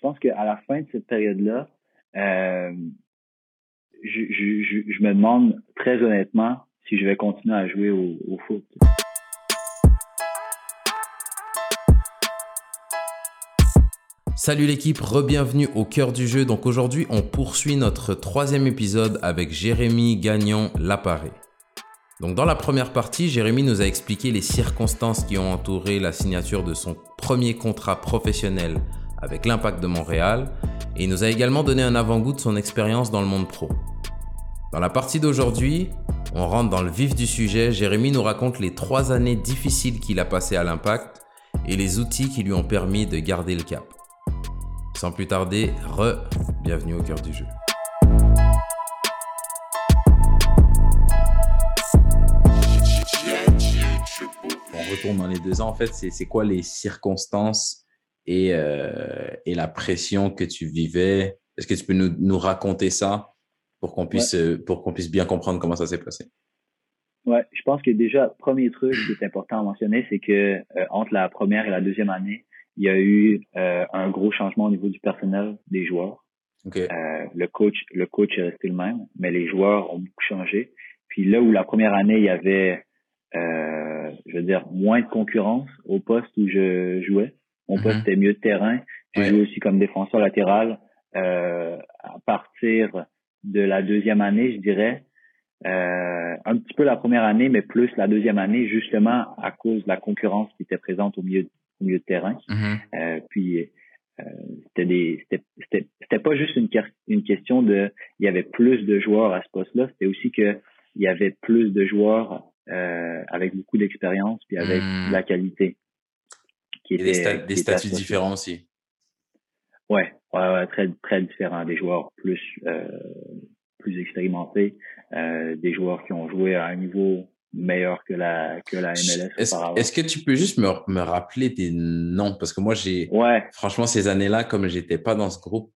pense qu'à la fin de cette période-là, euh, je, je, je, me demande très honnêtement si je vais continuer à jouer au, au foot. Salut l'équipe, re-bienvenue au cœur du jeu. Donc aujourd'hui, on poursuit notre troisième épisode avec Jérémy Gagnon Laparé. Donc dans la première partie, Jérémy nous a expliqué les circonstances qui ont entouré la signature de son premier contrat professionnel avec l'Impact de Montréal et il nous a également donné un avant-goût de son expérience dans le monde pro. Dans la partie d'aujourd'hui, on rentre dans le vif du sujet. Jérémy nous raconte les trois années difficiles qu'il a passées à l'Impact et les outils qui lui ont permis de garder le cap. Sans plus tarder, re-bienvenue au cœur du jeu. On retourne dans les deux ans. En fait, c'est quoi les circonstances et, euh, et, la pression que tu vivais? Est-ce que tu peux nous, nous raconter ça pour qu'on puisse, pour qu'on puisse bien comprendre comment ça s'est passé? Ouais, je pense que déjà, premier truc qui est important à mentionner, c'est que euh, entre la première et la deuxième année, il y a eu euh, un gros changement au niveau du personnel des joueurs. Okay. Euh, le coach, le coach est resté le même, mais les joueurs ont beaucoup changé. Puis là où la première année il y avait, euh, je veux dire, moins de concurrence au poste où je jouais. Mon mm-hmm. poste était mieux de terrain. J'ai joué aussi comme défenseur latéral. Euh, à partir de la deuxième année, je dirais, euh, un petit peu la première année, mais plus la deuxième année, justement à cause de la concurrence qui était présente au milieu au milieu de terrain. Mm-hmm. Euh, puis c'était des c'était c'était pas juste une une question de il y avait plus de joueurs à ce poste-là, c'était aussi que il y avait plus de joueurs avec beaucoup d'expérience puis avec mm. de la qualité. Qui était, des, sta des statuts différents aussi. Ouais, ouais, ouais, très très différents. Des joueurs plus euh, plus expérimentés, euh, des joueurs qui ont joué à un niveau meilleur que la que la MLS. Est-ce que tu peux juste me, me rappeler des noms? Parce que moi j'ai ouais. franchement ces années-là comme j'étais pas dans ce groupe,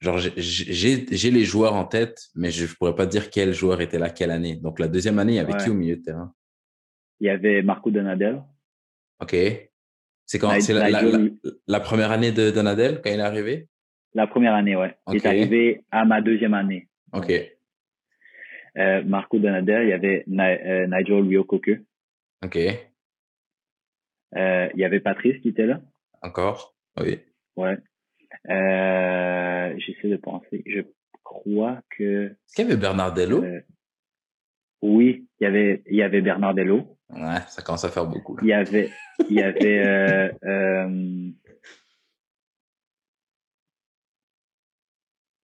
genre j'ai j'ai les joueurs en tête mais je pourrais pas dire quel joueur était là quelle année. Donc la deuxième année, il y avait qui au milieu de terrain? Il y avait Marco Donadel. OK. C'est quand c'est la, la, la, première année de Donadel quand il est arrivé? La première année, ouais. Il est arrivé à ma deuxième année. OK. Euh, Marco Donadel, il y avait euh, Nigel Ryokoku. OK. Euh, il y avait Patrice qui était là. Encore? Oui. Ouais. J'essaie de penser. Je crois que. Est-ce qu'il y avait Bernardello? Euh, oui, il y avait, il y avait Bernardello. Ouais, ça commence à faire beaucoup. Là. Il y avait, il y avait, euh,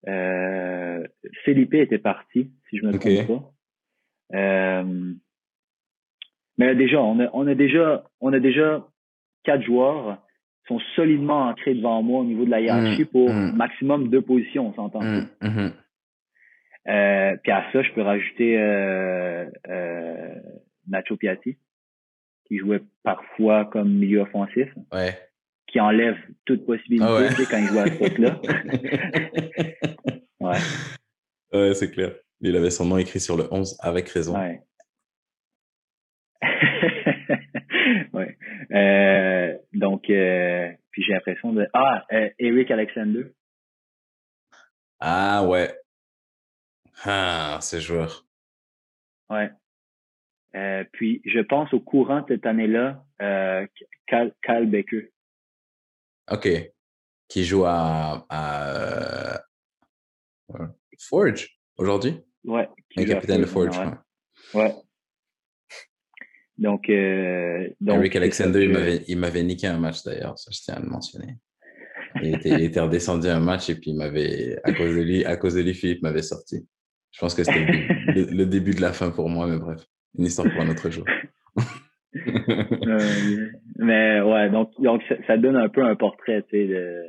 Euh, Felipe était parti, si je me trompe pas. Euh, mais déjà, on a, on a déjà, on a déjà quatre joueurs qui sont solidement ancrés devant moi au niveau de la hiérarchie mmh, pour mmh. maximum deux positions, on s'entend. Mmh, euh, puis à ça, je peux rajouter euh, euh, Nacho Piatti, qui jouait parfois comme milieu offensif. Ouais qui enlève toute possibilité ah ouais. quand il joue à ce poste-là. ouais. Ouais, c'est clair. Il avait son nom écrit sur le 11 avec raison. Ouais. ouais. Euh, donc, euh, puis j'ai l'impression de. Ah, euh, Eric Alexander. Ah, ouais. Ah, ce joueur. Ouais. Euh, puis, je pense au courant de cette année-là, euh, Cal, Cal. OK. Qui joue à, à euh, Forge aujourd'hui? Ouais. Le capitaine de Forge. Ouais. ouais. Donc, euh, donc Eric Alexander, il m'avait niqué un match d'ailleurs, ça je tiens à le mentionner. Il était, il était redescendu un match et puis il m'avait, à cause de lui, à cause de lui, Philippe m'avait sorti. Je pense que c'était le, le, début de la fin pour moi, mais bref, une histoire pour un autre jour. euh, mais ouais, donc, donc ça, donne un peu un portrait, tu sais, de...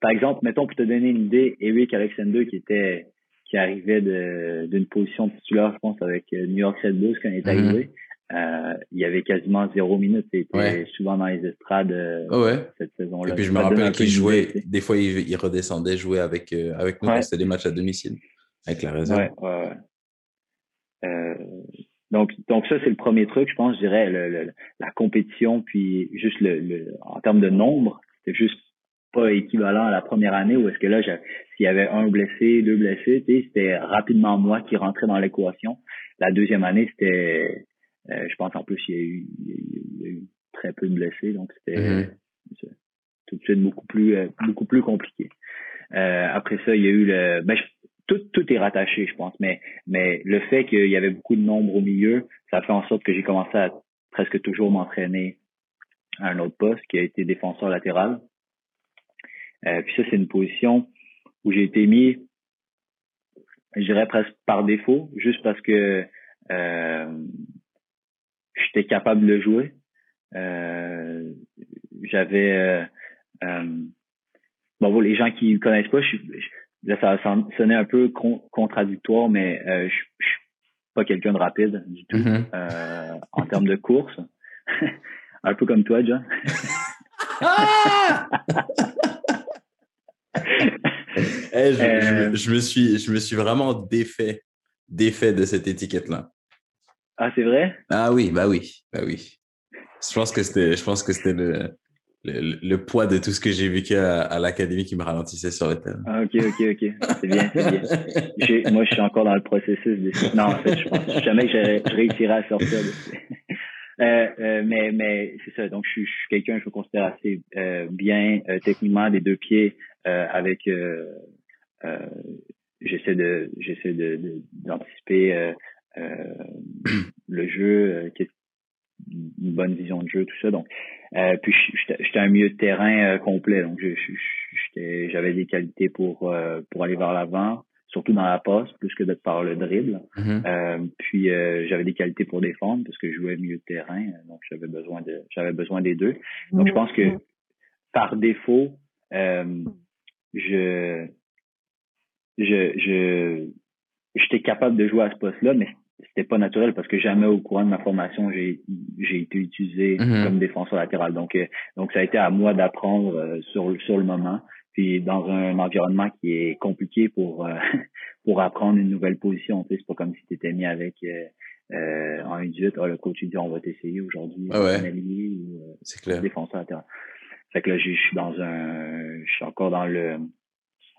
Par exemple, mettons pour te donner une idée, Eric Alexander qui était qui arrivait d'une position titulaire, je pense, avec euh, New York Red Bulls quand il est mm-hmm. arrivé. Euh, il y avait quasiment zéro minute. Il était ouais. souvent dans les estrades oh ouais. cette saison-là. Et puis je me rappelle qu'il jouait, des fois il, il, redescendait jouer avec, euh, avec nous ouais. c'était des matchs à domicile, avec la réserve. Ouais, ouais, ouais. Euh, donc, donc ça, c'est le premier truc, je pense, je dirais, le, le, la compétition, puis juste le, le en termes de nombre, c'était juste pas équivalent à la première année où est-ce que là, s'il y avait un blessé, deux blessés, c'était rapidement moi qui rentrais dans l'équation. La deuxième année, c'était, euh, je pense en plus, il y, a eu, il y a eu très peu de blessés, donc c'était mm-hmm. tout de suite beaucoup plus, euh, beaucoup plus compliqué. Euh, après ça, il y a eu le, ben, tout, tout est rattaché, je pense, mais, mais le fait qu'il y avait beaucoup de nombres au milieu, ça fait en sorte que j'ai commencé à presque toujours m'entraîner à un autre poste qui a été défenseur latéral. Euh, puis ça, c'est une position où j'ai été mis, je dirais presque par défaut, juste parce que euh, j'étais capable de jouer. Euh, j'avais bon les gens qui connaissent pas, je, là ça sonnait un peu contradictoire, mais je, je suis pas quelqu'un de rapide du tout mm-hmm. en termes de course. un peu comme toi, John. Ah! Euh. je, me suis, je me suis vraiment défait, défait de cette étiquette-là. Ah, c'est vrai? Ah oui, bah oui, bah oui. Je pense que c'était, je pense que c'était le, le, poids de tout ce que j'ai vécu à, l'académie qui me ralentissait sur le terrain. Ah, ok, ok, ok. C'est bien, c'est bien. moi, je suis encore dans le processus. De... Non, en fait, je pense jamais que je réussirai à sortir euh, euh, mais mais c'est ça. Donc, je suis, quelqu'un, je me considère assez euh, bien techniquement des deux pieds avec. j'essaie de j'essaie de d'anticiper le jeu, une bonne vision de jeu, tout ça. Donc, puis j'étais un milieu de terrain complet. Donc, j'avais des qualités pour pour aller vers l'avant surtout dans la passe, plus que de par le dribble. Mm-hmm. euh, puis euh, j'avais des qualités pour défendre parce que je jouais milieu de terrain, donc j'avais besoin de j'avais besoin des deux. Donc je pense que mm-hmm. par défaut, euh, je je je j'étais capable de jouer à ce poste-là, mais c'était pas naturel parce que jamais au courant de ma formation j'ai j'ai été utilisé mm-hmm. comme défenseur latéral. Donc euh, donc ça a été à moi d'apprendre euh, sur sur le moment puis dans un environnement qui est compliqué pour euh, pour apprendre une nouvelle position. Tu sais, c'est pas comme si tu étais mis avec euh, euh en 18, ah, le coach dit on va t'essayer aujourd'hui ah ouais. ou euh, c'est clair. défenseur Fait que là, je suis dans un je suis encore dans le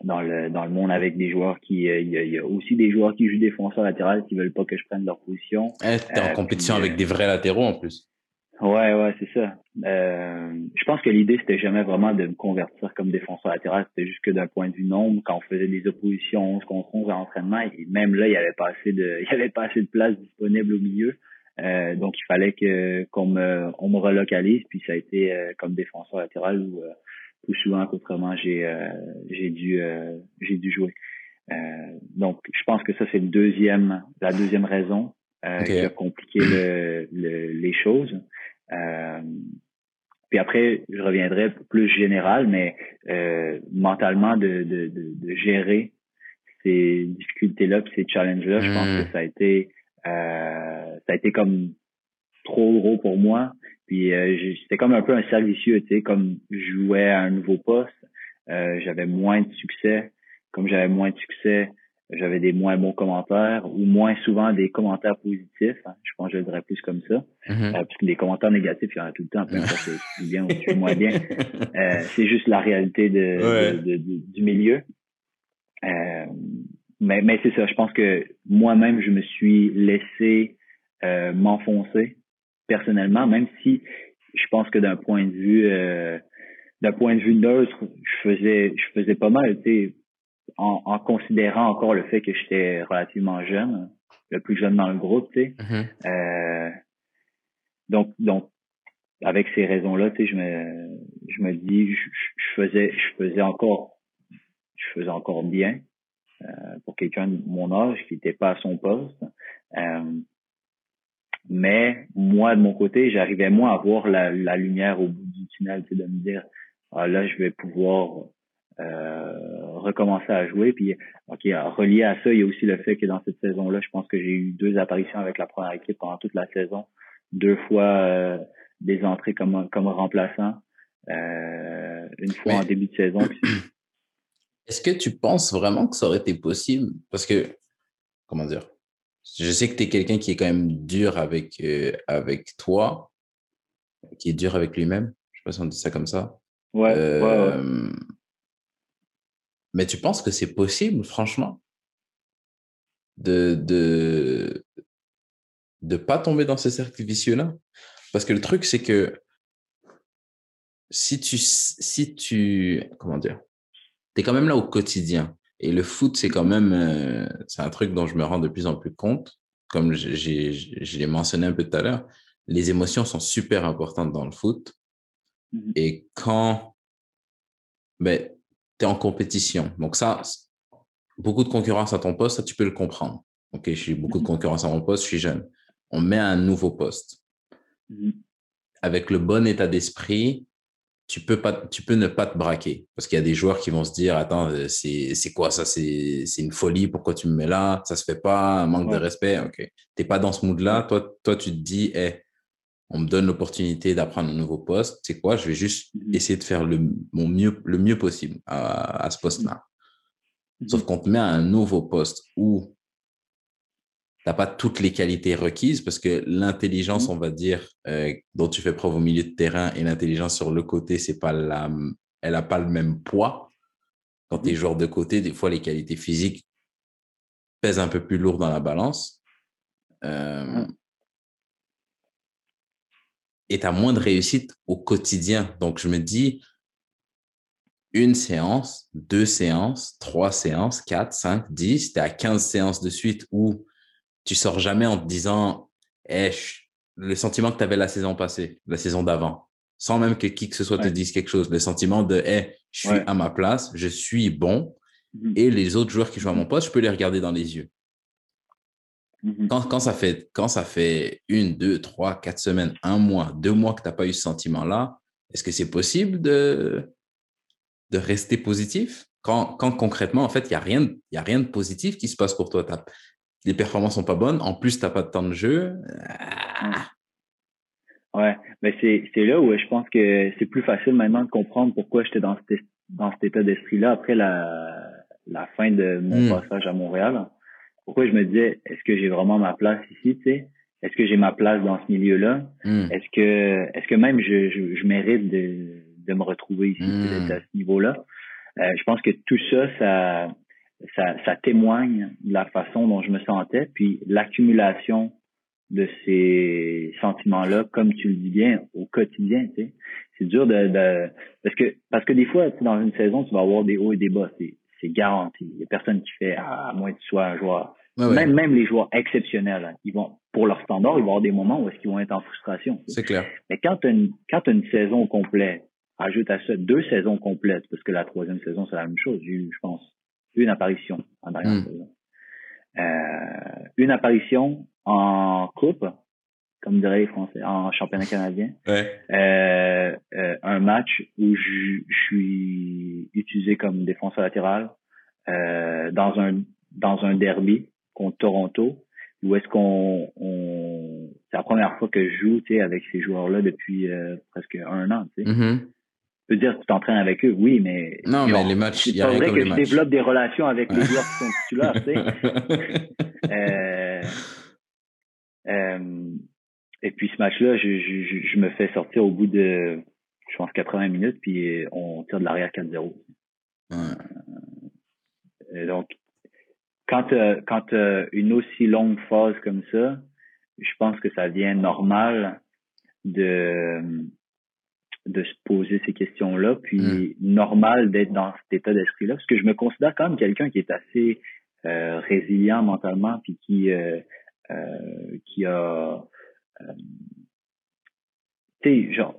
dans le dans le monde avec des joueurs qui il y, a, aussi des joueurs qui jouent défenseur latéral qui veulent pas que je prenne leur position. Eh, t'es en compétition avec des vrais latéraux en plus. Ouais, ouais, c'est ça. Euh, je pense que l'idée, c'était jamais vraiment de me convertir comme défenseur latéral. C'était juste que d'un point de vue nombre, quand on faisait des oppositions 11 contre 11 à l'entraînement, et même là, il y avait pas assez de, il y avait pas assez de place disponible au milieu. Euh, donc, il fallait que qu'on me, on me relocalise. Puis ça a été euh, comme défenseur latéral où souvent qu'autrement, j'ai j'ai dû j'ai dû jouer. donc, je pense que ça c'est le deuxième, la deuxième raison qui a compliqué le, les choses. Euh, puis après, je reviendrai plus général, mais euh, mentalement de, de, de, gérer ces difficultés-là, puis ces challenges-là, je pense que hmm. ça a été euh, ça a été comme trop gros pour moi. Puis euh, c'était comme un peu un cercle vicieux, tu sais, comme je jouais à un nouveau poste, euh, j'avais moins de succès. Comme j'avais moins de succès, j'avais des moins bons commentaires ou moins souvent des commentaires positifs. Hein. Je pense que je le dirais plus comme ça. Mm-hmm. Euh, parce que des commentaires négatifs, il y en a tout le temps, peu importe si tu bien ou tu moins bien. Euh, c'est juste la réalité de, de, du milieu. Euh, mais mais c'est ça, je pense que moi-même, je me suis laissé euh, m'enfoncer personnellement, même si je pense que d'un point de vue d'un point de vue neutre, je faisais je faisais pas mal. Tu sais, en, en, considérant encore le fait que j'étais relativement jeune, le plus jeune dans le groupe, tu sais. Mm-hmm. euh, donc, donc, avec ces raisons-là, tu sais, je me, je me dis, je, je, faisais, je faisais encore, je faisais encore bien euh, pour quelqu'un de mon âge qui n'était pas à son poste. Mais moi, de mon côté, j'arrivais moins à voir la, la lumière au bout du tunnel, tu sais, de me dire, ah, là, je vais pouvoir euh, recommencer à jouer. Puis, ok, relié à ça, il y a aussi le fait que dans cette saison-là, je pense que j'ai eu deux apparitions avec la première équipe pendant toute la saison, deux fois euh, des entrées comme comme remplaçant, euh, une fois en début de saison. Est-ce que tu penses vraiment que ça aurait été possible? Parce que, comment dire? Je sais que tu es quelqu'un qui est quand même dur avec, avec toi, qui est dur avec lui-même. Je sais pas si on dit ça comme ça. Ouais, euh, Mais tu penses que c'est possible, franchement, de de de pas tomber dans ce cercle vicieux-là? Parce que le truc, c'est que si tu, si tu, comment dire, tu es quand même là au quotidien. Et le foot, c'est quand même, euh, c'est un truc dont je me rends de plus en plus compte. Comme je l'ai mentionné un peu tout à l'heure, les émotions sont super importantes dans le foot. Mmh Et quand ben, tu es en compétition, donc ça, beaucoup de concurrence à ton poste, ça, tu peux le comprendre. OK, j'ai beaucoup de mmh concurrence à mon poste, je suis jeune. On met un nouveau poste. Mmh Avec le bon état d'esprit, tu peux pas, tu peux ne pas te braquer. Parce qu'il y a des joueurs qui vont se dire attends euh, c'est c'est quoi ça? C'est c'est une folie pourquoi tu me mets là? Ça se fait pas un manque de respect. Ok. T'es pas dans ce mood là toi toi tu te dis hey, on me donne l'opportunité d'apprendre un nouveau poste. C'est quoi? Je vais juste mm-hmm. essayer de faire le mon mieux le mieux possible à, à ce poste là mm-hmm. sauf qu'on te met à un nouveau poste où t'as pas toutes les qualités requises parce que l'intelligence, mmh. on va dire, euh, dont tu fais preuve au milieu de terrain et l'intelligence sur le côté, c'est pas la, elle a pas le même poids. Quand tu es mmh. joueur de côté, des fois, les qualités physiques pèsent un peu plus lourd dans la balance. Euh. Et tu as moins de réussite au quotidien. Donc, je me dis, une séance, deux séances, trois séances, quatre, cinq, dix, tu es à 15 séances de suite où tu sors jamais en te disant eh, le sentiment que tu avais la saison passée, la saison d'avant, sans même que qui que ce soit te dise quelque chose. Le sentiment de eh, je suis à ma place, je suis bon, mmh et les autres joueurs qui jouent à mon poste, je peux les regarder dans les yeux. Mmh quand, quand, ça fait, quand ça fait une, deux, trois, quatre semaines, un mois, deux mois que tu n'as pas eu ce sentiment-là, est-ce que c'est possible de, de rester positif? Quand, quand concrètement, en fait, il n'y a, rien, y a rien de positif qui se passe pour toi les performances sont pas bonnes. En plus, tu n'as pas de temps de jeu. Ah. Ouais, mais c'est, c'est là où je pense que c'est plus facile maintenant de comprendre pourquoi j'étais dans cet, dans cet état d'esprit-là après la, la fin de mon hmm. passage à Montréal. Pourquoi je me disais, est-ce que j'ai vraiment ma place ici, tu sais? Est-ce que j'ai ma place dans ce milieu-là? Hmm. Est-ce que, est-ce que même je, je, mérite de, de me retrouver ici, hmm. à ce niveau-là? Euh, je pense que tout ça, ça, ça, ça témoigne de la façon dont je me sentais, puis l'accumulation de ces sentiments-là, comme tu le dis bien, au quotidien, tu sais. C'est dur de, de, parce que parce que des fois, dans une saison, tu vas avoir des hauts et des bas, c'est garanti. Il y a personne qui fait à moins que tu sois un joueur. même même les joueurs exceptionnels, hein, ils vont pour leur standard, ils vont avoir des moments où est-ce qu'ils vont être en frustration. C'est clair. Mais quand tu as une quand as une saison complète, ajoute à ça deux saisons complètes, parce que la troisième saison c'est la même chose. je pense une apparition en dernière hmm. Euh, une apparition en coupe, comme diraient les Français, en championnat canadien. Ouais. Euh, euh, un match où je, suis utilisé comme défenseur latéral euh, dans un dans un derby contre Toronto. Où est-ce qu'on on, c'est la première fois que je joue avec ces joueurs-là depuis euh, presque un an. Tu sais. Mm-hmm peux dire que tu t'entraînes avec eux, oui, mais. Non, mais les matchs, il y a que je développe des relations avec les joueurs qui sont titulaires, tu sais. euh, euh, et puis ce match-là, je, je, je, me fais sortir au bout de, je pense, 80 minutes, puis on tire de l'arrière 4-0. Ouais. Euh, donc, quand, quand une aussi longue phase comme ça, je pense que ça devient normal de de se poser ces questions-là, puis hmm. normal d'être dans cet état d'esprit-là, parce que je me considère quand même quelqu'un qui est assez euh, résilient mentalement, puis qui euh, euh, qui a, tu sais, genre,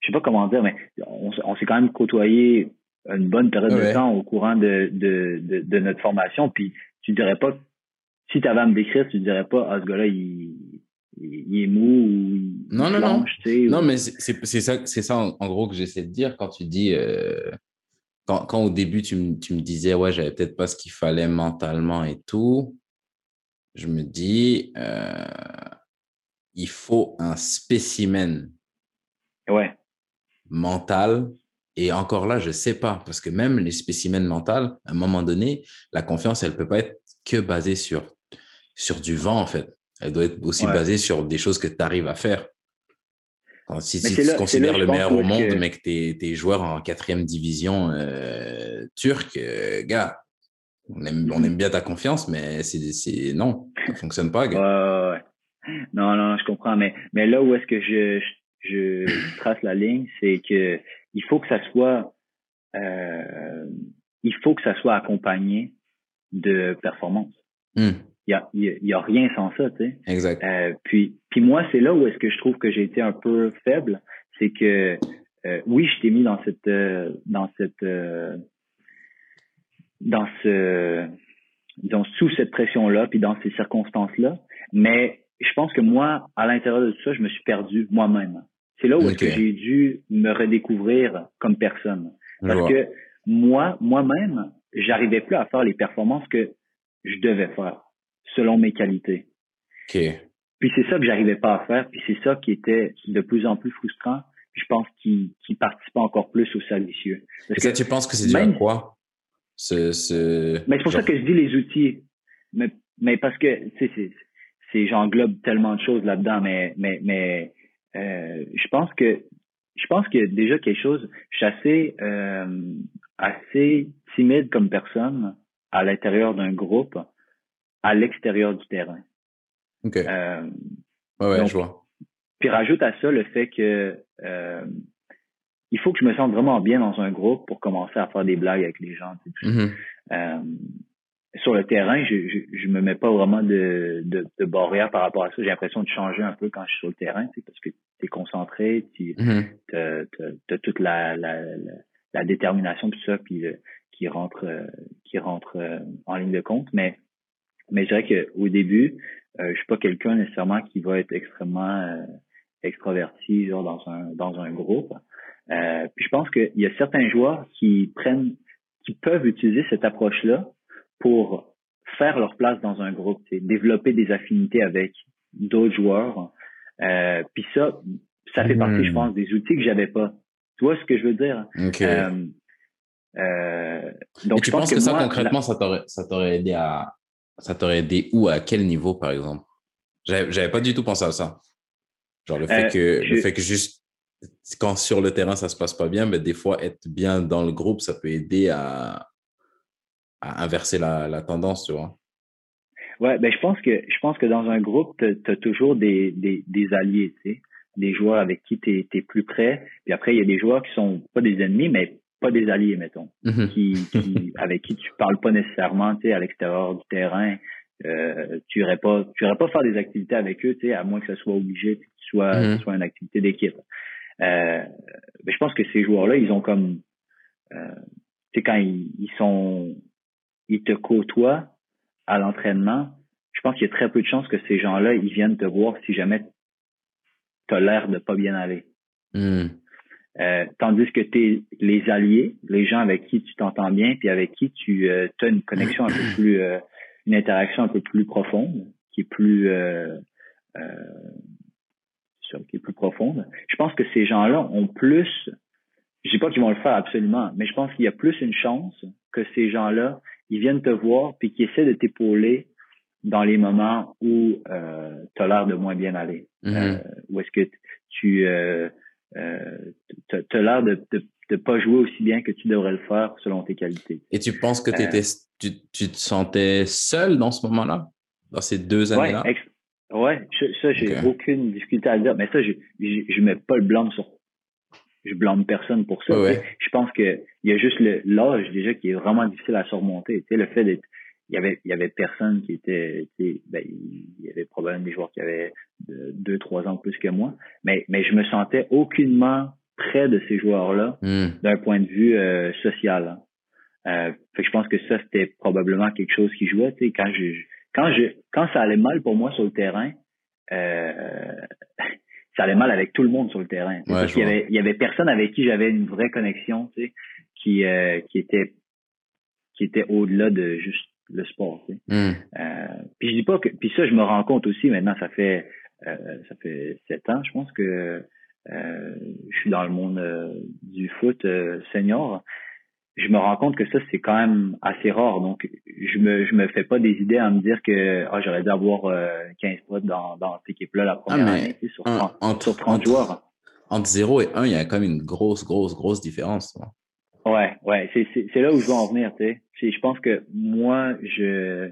je sais pas comment dire, mais on, s'est quand même côtoyé une bonne période de temps au courant de, de, de, de, notre formation, puis tu dirais pas, si tu avais à me décrire, tu dirais pas, ah, ce gars-là, il, il est mou ou non, non, non. Non, mais c'est ça, ça en, gros que j'essaie de dire quand tu dis, euh, quand, quand, au début tu, me, tu me disais, ouais, j'avais peut-être pas ce qu'il fallait mentalement et tout, je me dis, euh, il faut un spécimen ouais. mental. Et encore là, je sais pas, parce que même les spécimens mentaux, à un moment donné, la confiance, elle peut pas être que basée sur, sur du vent, en fait. Elle doit être aussi basée sur des choses que tu arrives à faire. si, tu considères le meilleur au monde, mais que t'es es joueur en quatrième division euh, turque, euh, gars, on aime, on aime bien ta confiance, mais c'est non, ça fonctionne pas, gars. Ouais, Non, non, je comprends, mais, mais là où est-ce que je, je, trace la ligne, c'est que il faut que ça soit euh, il faut que ça soit accompagné de performance. Hmm. Il y a, y a rien sans ça, tu sais. Exact. Euh, puis, puis moi, c'est là où est-ce que je trouve que j'ai été un peu faible, c'est que euh, oui, je t'ai mis dans cette euh, dans cette euh, dans ce dans sous cette pression-là, puis dans ces circonstances-là, mais je pense que moi, à l'intérieur de tout ça, je me suis perdu moi-même. C'est là où est-ce que j'ai dû me redécouvrir comme personne. Parce que moi, moi-même, j'arrivais plus à faire les performances que je devais faire selon mes qualités. Puis c'est ça que j'arrivais pas à faire, puis c'est ça qui était de plus en plus frustrant. je pense qu'il qu participe encore plus au salicieux. Parce que tu penses que c'est dû à quoi? Ce, ce... Mais c'est pour ça que je dis les outils. Mais, mais parce que, tu sais, c'est, j'englobe tellement de choses là-dedans, mais, mais, mais, euh, je pense que, je pense qu'il y a déjà quelque chose, je suis assez, euh, assez timide comme personne à l'intérieur d'un groupe, à l'extérieur du terrain. OK. Euh, ouais, je vois. Puis rajoute à ça le fait que euh, il faut que je me sente vraiment bien dans un groupe pour commencer à faire des blagues avec les gens. Mm-hmm. euh, sur le terrain, je, je, je, me mets pas vraiment de, de, de barrière par rapport à ça. J'ai l'impression de changer un peu quand je suis sur le terrain, parce que tu es concentré, tu mm-hmm. as, toute la, la, la, détermination, tout ça, puis euh, qui rentre euh, qui rentre en ligne de compte. Mais mais je dirais qu'au début, euh, je suis pas quelqu'un nécessairement qui va être extrêmement extraverti genre dans un dans un groupe. puis je pense qu'il y a certains joueurs qui prennent qui peuvent utiliser cette approche-là pour faire leur place dans un groupe, développer des affinités avec d'autres joueurs. Euh, puis ça, ça fait partie, je hmm. pense, des outils que j'avais pas. Tu vois ce que je veux dire? Euh, euh, donc, Et tu penses que, ça, concrètement, ça t'aurait, ça t'aurait aidé à, ça t'aurait aidé où, à quel niveau, par exemple? J'avais, pas du tout pensé à ça. Genre, le fait que, le fait que juste, quand sur le terrain, ça se passe pas bien, mais des fois, être bien dans le groupe, ça peut aider à, inverser la, tendance, tu vois. Ouais, ben je pense que je pense que dans un groupe, tu as, toujours des, des, alliés, tu sais, des joueurs avec qui tu es, plus près. Puis après, il y a des joueurs qui sont pas des ennemis, mais pas des alliés, mettons, mm-hmm. qui, avec qui tu parles pas nécessairement, tu sais, à l'extérieur du terrain. Euh, tu irais pas, tu irais pas faire des activités avec eux, tu sais, à moins que ce soit obligé, que ce soit, soit une activité d'équipe. Euh, ben, je pense que ces joueurs-là, ils ont comme, euh, tu sais, quand ils sont ils te côtoient à l'entraînement, je pense qu'il y a très peu de chances que ces gens-là, ils viennent te voir si jamais tu as l'air de pas bien aller. Hmm. Euh, tandis que t'es les alliés, les gens avec qui tu t'entends bien, puis avec qui tu euh, as une connexion un peu plus, euh, une interaction un peu plus profonde, qui est plus, euh, qui est plus profonde. Je pense que ces gens-là ont plus, je dis pas qu'ils vont le faire absolument, mais je pense qu'il y a plus une chance que ces gens-là ils viennent te voir puis qui essaient de t'épauler dans les moments où euh, tu as l'air de moins bien aller. Euh, où est-ce que tu euh, euh, as l'air de, de, pas jouer aussi bien que tu devrais le faire selon tes qualités. Et tu penses que étais, euh, tu, tu te sentais seul dans ce moment-là, dans ces deux années-là? Ouais, ça, j'ai aucune difficulté à le dire. Mais ça, je, je, je mets pas le blanc sur je blâme personne pour ça. Je pense que il y a juste l'âge déjà qui est vraiment difficile à surmonter. Tu sais, le fait d'être il y avait il y avait personne qui était ben, il y avait probablement des joueurs qui avaient deux trois ans plus que moi mais mais je me sentais aucunement près de ces joueurs là hmm. d'un point de vue euh, social hein. euh, fait que je pense que ça c'était probablement quelque chose qui jouait tu sais quand je quand je quand ça allait mal pour moi sur le terrain euh, ça allait mal avec tout le monde sur le terrain. parce qu'il y avait, il y avait personne avec qui j'avais une vraie connexion, tu sais, qui, euh, qui était, qui était au-delà de juste le sport. Tu sais. Hmm. euh, puis je dis pas que, puis ça, je me rends compte aussi maintenant, ça fait, euh, ça fait sept ans, je pense que je suis dans le monde euh, du foot senior je me rends compte que ça, c'est quand même assez rare. Donc, je me, je me fais pas des idées à me dire que ah, j'aurais dû avoir 15 euh, potes dans, dans cette équipe-là la première ah, année, sur 30, sur 30 joueurs. entre 0 et 1, il y a quand même une grosse, grosse, grosse différence. Ouais, ouais, c'est là où je veux en venir, tu sais. Je pense que moi, je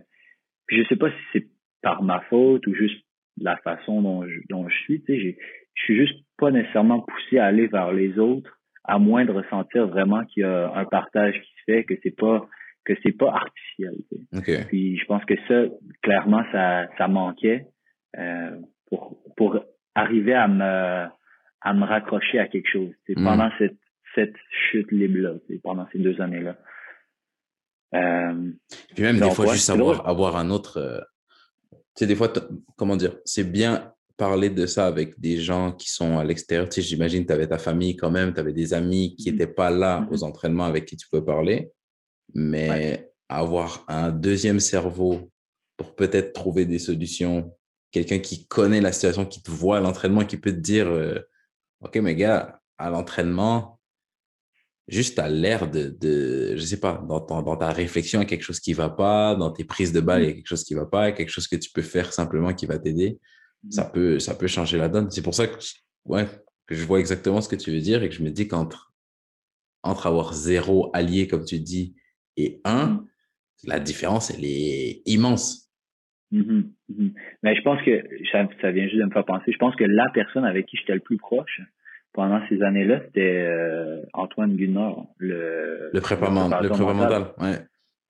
je sais pas si c'est par ma faute ou juste la façon dont je, dont je suis, tu sais, je suis juste pas nécessairement poussé à aller vers les autres, à moins de ressentir vraiment qu'il y a un partage qui se fait, que c'est pas que c'est pas artificiel. Puis je pense que ça, clairement, ça, ça manquait euh, pour, pour arriver à me à me raccrocher à quelque chose. Mm. Pendant cette, cette chute libre-là, pendant ces deux années-là. Euh, puis même des fois, juste avoir, avoir un autre. Euh, tu sais, des fois, comment dire, c'est bien parler de ça avec des gens qui sont à l'extérieur. Tu sais, j'imagine tu avais ta famille quand même, tu avais des amis qui n'étaient mm. pas là mm-hmm. aux entraînements avec qui tu peux parler. Mais avoir un deuxième cerveau pour peut-être trouver des solutions, quelqu'un qui connaît la situation, qui te voit à l'entraînement, qui peut te dire euh, OK, mais gars, à l'entraînement, juste à l'air de, de, je sais pas, dans, dans, ta réflexion, il y a quelque chose qui va pas, dans tes prises de balle, il y a mmh. quelque chose qui va pas, il y a quelque chose que tu peux faire simplement qui va t'aider. Ça mmh. peut, ça peut changer la donne. C'est pour ça que, ouais, que je vois exactement ce que tu veux dire et que je me dis qu'entre entre avoir zéro allié, comme tu dis, et un, mmh. la différence, elle est immense. Mhm, mhm. Mais je pense que ça, ça, vient juste de me faire penser. Je pense que la personne avec qui j'étais le plus proche pendant ces années-là, c'était euh, Antoine Gunnar, le le prépa, le prépa mental. Ouais.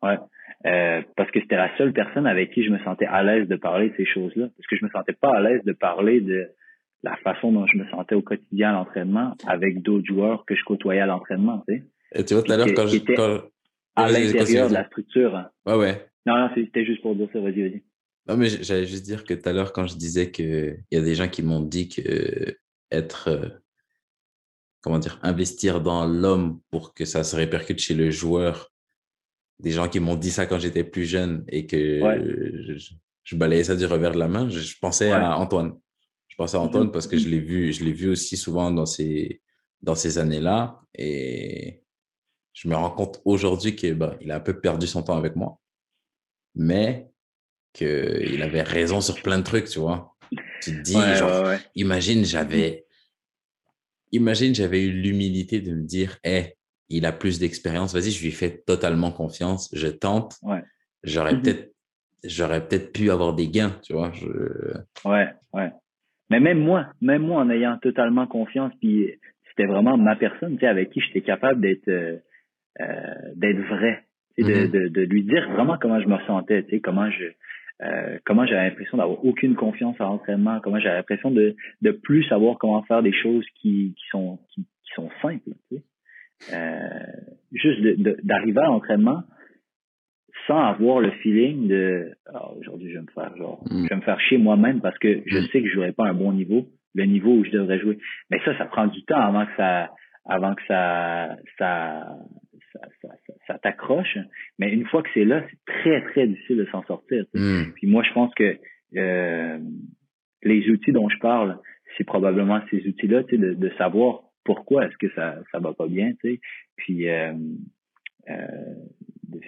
Ouais. Euh, parce que c'était la seule personne avec qui je me sentais à l'aise de parler de ces choses-là. Parce que je me sentais pas à l'aise de parler de la façon dont je me sentais au quotidien à l'entraînement avec d'autres joueurs que je côtoyais à l'entraînement. Tu sais. Et tu vois, tout à l'heure, quand je. Quand... À l'intérieur de la structure. Ouais, ouais. Non, non, c'était juste pour dire ça. Vas-y, vas-y. Non, mais j'allais juste dire que tout à l'heure, quand je disais qu'il y a des gens qui m'ont dit que être, euh, comment dire, investir dans l'homme pour que ça se répercute chez le joueur, des gens qui m'ont dit ça quand j'étais plus jeune et que je, balayais ça du revers de la main, je, pensais à Antoine. Je pensais à mmh Antoine parce que je l'ai vu, je l'ai vu aussi souvent dans ces, dans ces années-là et je me rends compte aujourd'hui qu'il bah, a un peu perdu son temps avec moi. Mais qu'il avait raison sur plein de trucs, tu vois. Tu te dis, genre, imagine, j'avais, imagine, j'avais eu l'humilité de me dire, hé, il a plus d'expérience, vas-y, je lui fais totalement confiance, je tente. J'aurais mmh peut-être, j'aurais peut-être pu avoir des gains, tu vois. Je... Ouais, ouais. Mais même moi, même moi, en ayant totalement confiance, puis c'était vraiment ma personne, tu sais, avec qui j'étais capable d'être, euh, euh d'être vrai, de, mmh de, de, lui dire vraiment comment je me sentais, tu sais, comment je, euh, comment j'avais l'impression d'avoir aucune confiance à l'entraînement, comment j'avais l'impression de de plus savoir comment faire des choses qui, qui sont qui, qui sont simples. Tu sais. Euh, juste d'arriver à l'entraînement sans avoir le feeling de oh, aujourd'hui je vais me faire genre mm. je vais me faire chier moi-même parce que je mm. sais que je jouerai pas un bon niveau, le niveau où je devrais jouer. Mais ça, ça prend du temps avant que ça avant que ça ça ça, ça, t'accroche. Mais une fois que c'est là, c'est très, très difficile de s'en sortir. Hmm. Puis moi, je pense que euh, les outils dont je parle, c'est probablement ces outils-là, tu sais, de, de savoir pourquoi est-ce que ça ça va pas bien, tu sais? Puis euh, euh,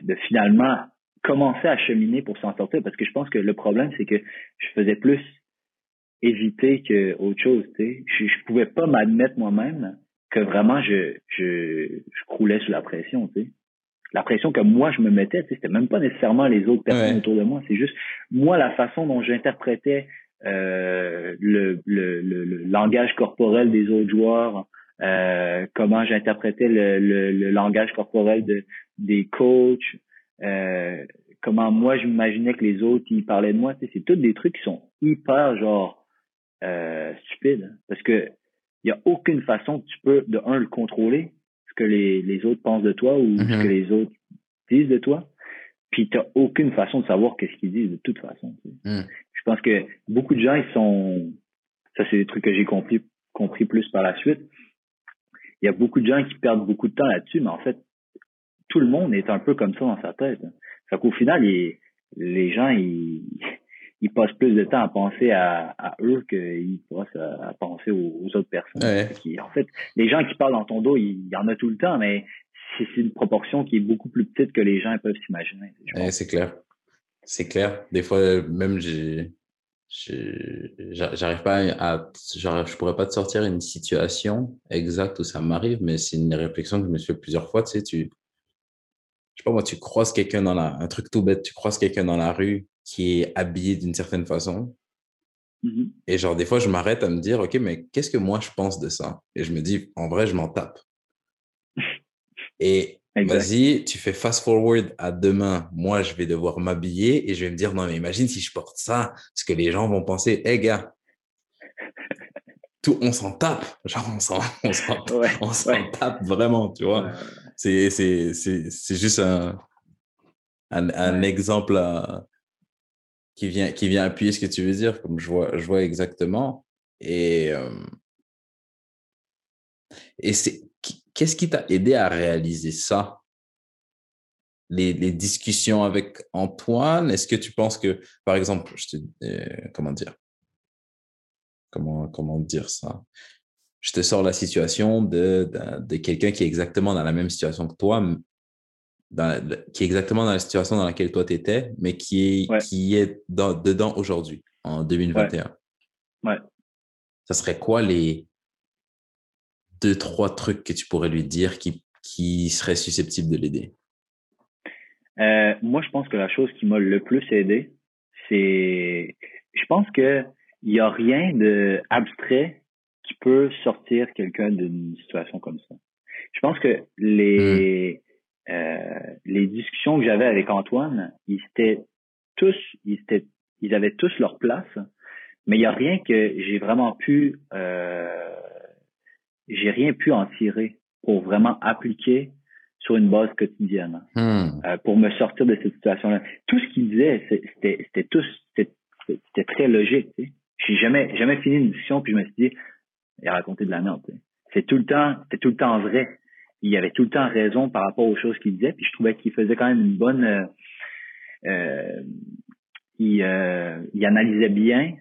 de, finalement commencer à cheminer pour s'en sortir. Parce que je pense que le problème, c'est que je faisais plus éviter que autre chose, tu sais? Je, je pouvais pas m'admettre moi-même que vraiment je, je, je croulais sous la pression, tu sais? La pression que moi je me mettais, tu sais, c'était même pas nécessairement les autres personnes autour de moi, c'est juste moi la façon dont j'interprétais euh, le, le, le, langage corporel des autres joueurs, euh, comment j'interprétais le, le, langage corporel de, des coachs, euh, comment moi j'imaginais que les autres ils parlaient de moi, c'est tous des trucs qui sont hyper genre euh, stupides parce que il n'y a aucune façon que tu peux, de un, le contrôler, ce que les, les autres pensent de toi ou ce que mm-hmm. les autres disent de toi. Puis tu n'as aucune façon de savoir qu'est-ce qu'ils disent de toute façon. Mm. Je pense que beaucoup de gens, ils sont. Ça, c'est des trucs que j'ai compris, compris plus par la suite. Il y a beaucoup de gens qui perdent beaucoup de temps là-dessus, mais en fait, tout le monde est un peu comme ça dans sa tête. Fait qu'au final, les gens, ils, ils passent plus de temps à penser à, eux qu'ils passent à, penser aux, autres personnes. en fait, les gens qui parlent dans ton dos, il y en a tout le temps, mais c'est une proportion qui est beaucoup plus petite que les gens peuvent s'imaginer. c'est clair. C'est clair. Des fois, même j'ai j'arrive pas à, je pourrais pas te sortir une situation exacte où ça m'arrive, mais c'est une réflexion que je me suis fait plusieurs fois. Tu sais, tu, je sais pas moi, tu croises quelqu'un dans la, un truc tout bête, tu croises quelqu'un dans la rue qui est habillé d'une certaine façon. Mm-hmm. Et genre, des fois, je m'arrête à me dire, OK, mais qu'est-ce que moi je pense de ça? Et je me dis, en vrai, je m'en tape. Et vas-y, tu fais fast forward à demain. Moi, je vais devoir m'habiller et je vais me dire, non, mais imagine si je porte ça, ce que les gens vont penser, hé, gars, tout, on s'en tape. Genre, on s'en, on s'en, tape vraiment, tu vois. C'est, c'est, c'est, c'est juste un, un, un exemple qui, vient, qui vient appuyer ce que tu veux dire, comme je vois, je vois exactement. Et, euh, et c'est, qu'est-ce qui t'a aidé à réaliser ça? Les, les, discussions avec Antoine, est-ce que tu penses que, par exemple, je te, euh, comment dire? Comment, comment dire ça? Je te sors la situation de, de, quelqu'un qui est exactement dans la même situation que toi, qui est exactement dans la situation dans laquelle toi tu étais, mais qui est, qui est dans, dedans aujourd'hui, en 2021. Ouais. Ça serait quoi les, deux, trois trucs que tu pourrais lui dire qui, qui seraient susceptibles de l'aider? Euh, moi, je pense que la chose qui m'a le plus aidé, c'est, je pense que il y a rien de abstrait qui peut sortir quelqu'un d'une situation comme ça. Je pense que les hmm. euh, les discussions que j'avais avec Antoine, ils étaient tous, ils étaient, ils avaient tous leur place, mais il y a rien que j'ai vraiment pu euh, j'ai rien pu en tirer pour vraiment appliquer sur une base quotidienne hmm. euh, pour me sortir de cette situation-là. Tout ce qu'il disait, c'était c'était tout c'était très logique. J'ai jamais jamais fini une discussion puis je me suis dit il a raconté de la merde. C'est tout le temps c'était tout le temps vrai. Il avait tout le temps raison par rapport aux choses qu'il disait puis je trouvais qu'il faisait quand même une bonne euh, euh, il, euh, il analysait bien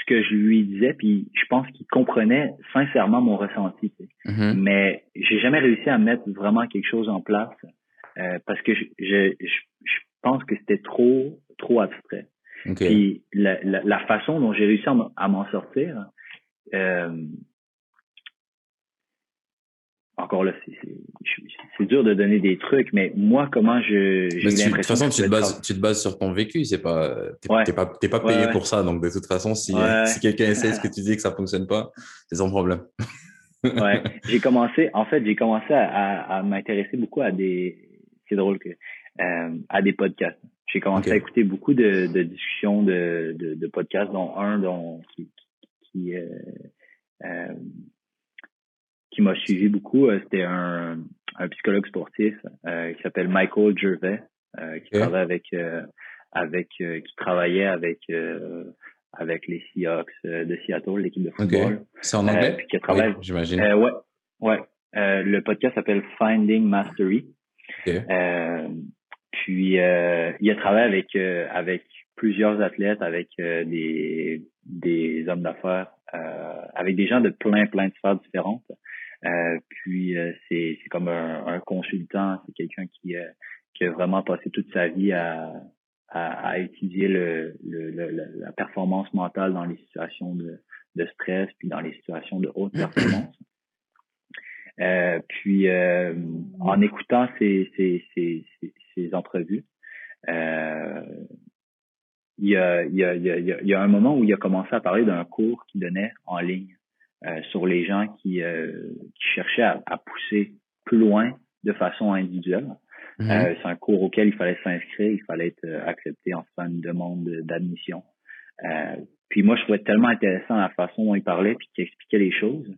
ce que je lui disais, puis je pense qu'il comprenait sincèrement mon ressenti. Mm-hmm. Mais j'ai jamais réussi à mettre vraiment quelque chose en place euh, parce que je, je, je, pense que c'était trop trop abstrait. Puis la, la, façon dont j'ai réussi à m'en sortir, euh, encore là, c'est dur de donner des trucs, mais moi, comment je. De toute façon, tu te, bases, tu te bases sur ton vécu, c'est pas. T'es pas, pas payé pour ça, donc de toute façon, si, si quelqu'un essaie ce que tu dis que ça fonctionne pas, c'est son problème. ouais, j'ai commencé, en fait, j'ai commencé à, à, m'intéresser beaucoup à des. C'est drôle que. Euh, à des podcasts. J'ai commencé à écouter beaucoup de, de discussions de, de, de, podcasts, dont un dont qui, qui, euh, euh qui m'a suivi beaucoup, euh, c'était un, un, psychologue sportif euh, qui s'appelle Michael Gervais, euh, qui travaille avec avec qui travaillait avec avec les Seahawks de Seattle, l'équipe de football. C'est en anglais? puis qui travaille. Oui, J'imagine. ouais, ouais. le podcast s'appelle Finding Mastery. puis il a travaillé avec avec plusieurs athlètes, avec des des hommes d'affaires, avec des gens de plein plein de sphères différentes. Euh, puis euh, c'est comme un, un consultant, c'est quelqu'un qui, euh, qui a vraiment passé toute sa vie à, à, à étudier le, le, la performance mentale dans les situations de, de stress, puis dans les situations de haute performance. Euh, puis en écoutant ces, ces, ces, ces, entrevues, euh, il, y a, il, y a, il, y a, il y a un moment où il a commencé à parler d'un cours qu'il donnait en ligne euh, sur les gens qui, euh, qui cherchaient à, à, pousser plus loin de façon individuelle. Mhm. Euh, c'est un cours auquel il fallait s'inscrire, il fallait être accepté en faisant une demande d'admission. puis moi, je trouvais tellement intéressant la façon dont il parlait puis qu'il expliquait les choses.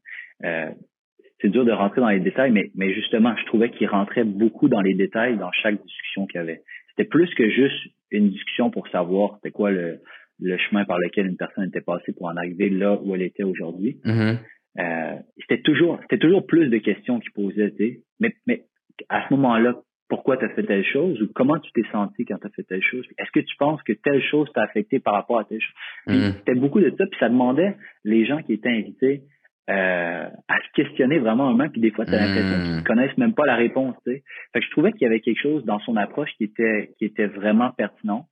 c'est dur de rentrer dans les détails, mais, mais justement, je trouvais qu'il rentrait beaucoup dans les détails dans chaque discussion qu'il y avait. C'était plus que juste une discussion pour savoir c'était quoi le, le chemin par lequel une personne était passée pour en arriver là où elle était aujourd'hui. Mm-hmm. euh, c'était toujours c'était toujours plus de questions qui posaient, mais, mais à ce moment-là, pourquoi tu as fait telle chose ou comment tu t'es senti quand tu as fait telle chose? Est-ce que tu penses que telle chose t'a affecté par rapport à telle chose? Mm-hmm. C'était beaucoup de ça, puis ça demandait les gens qui étaient invités euh, à se questionner vraiment eux-mêmes, puis des fois, tu as l'impression qu'ils ne mm. connaissent même pas la réponse. Fait que je trouvais qu'il y avait quelque chose dans son approche qui était qui était vraiment pertinente.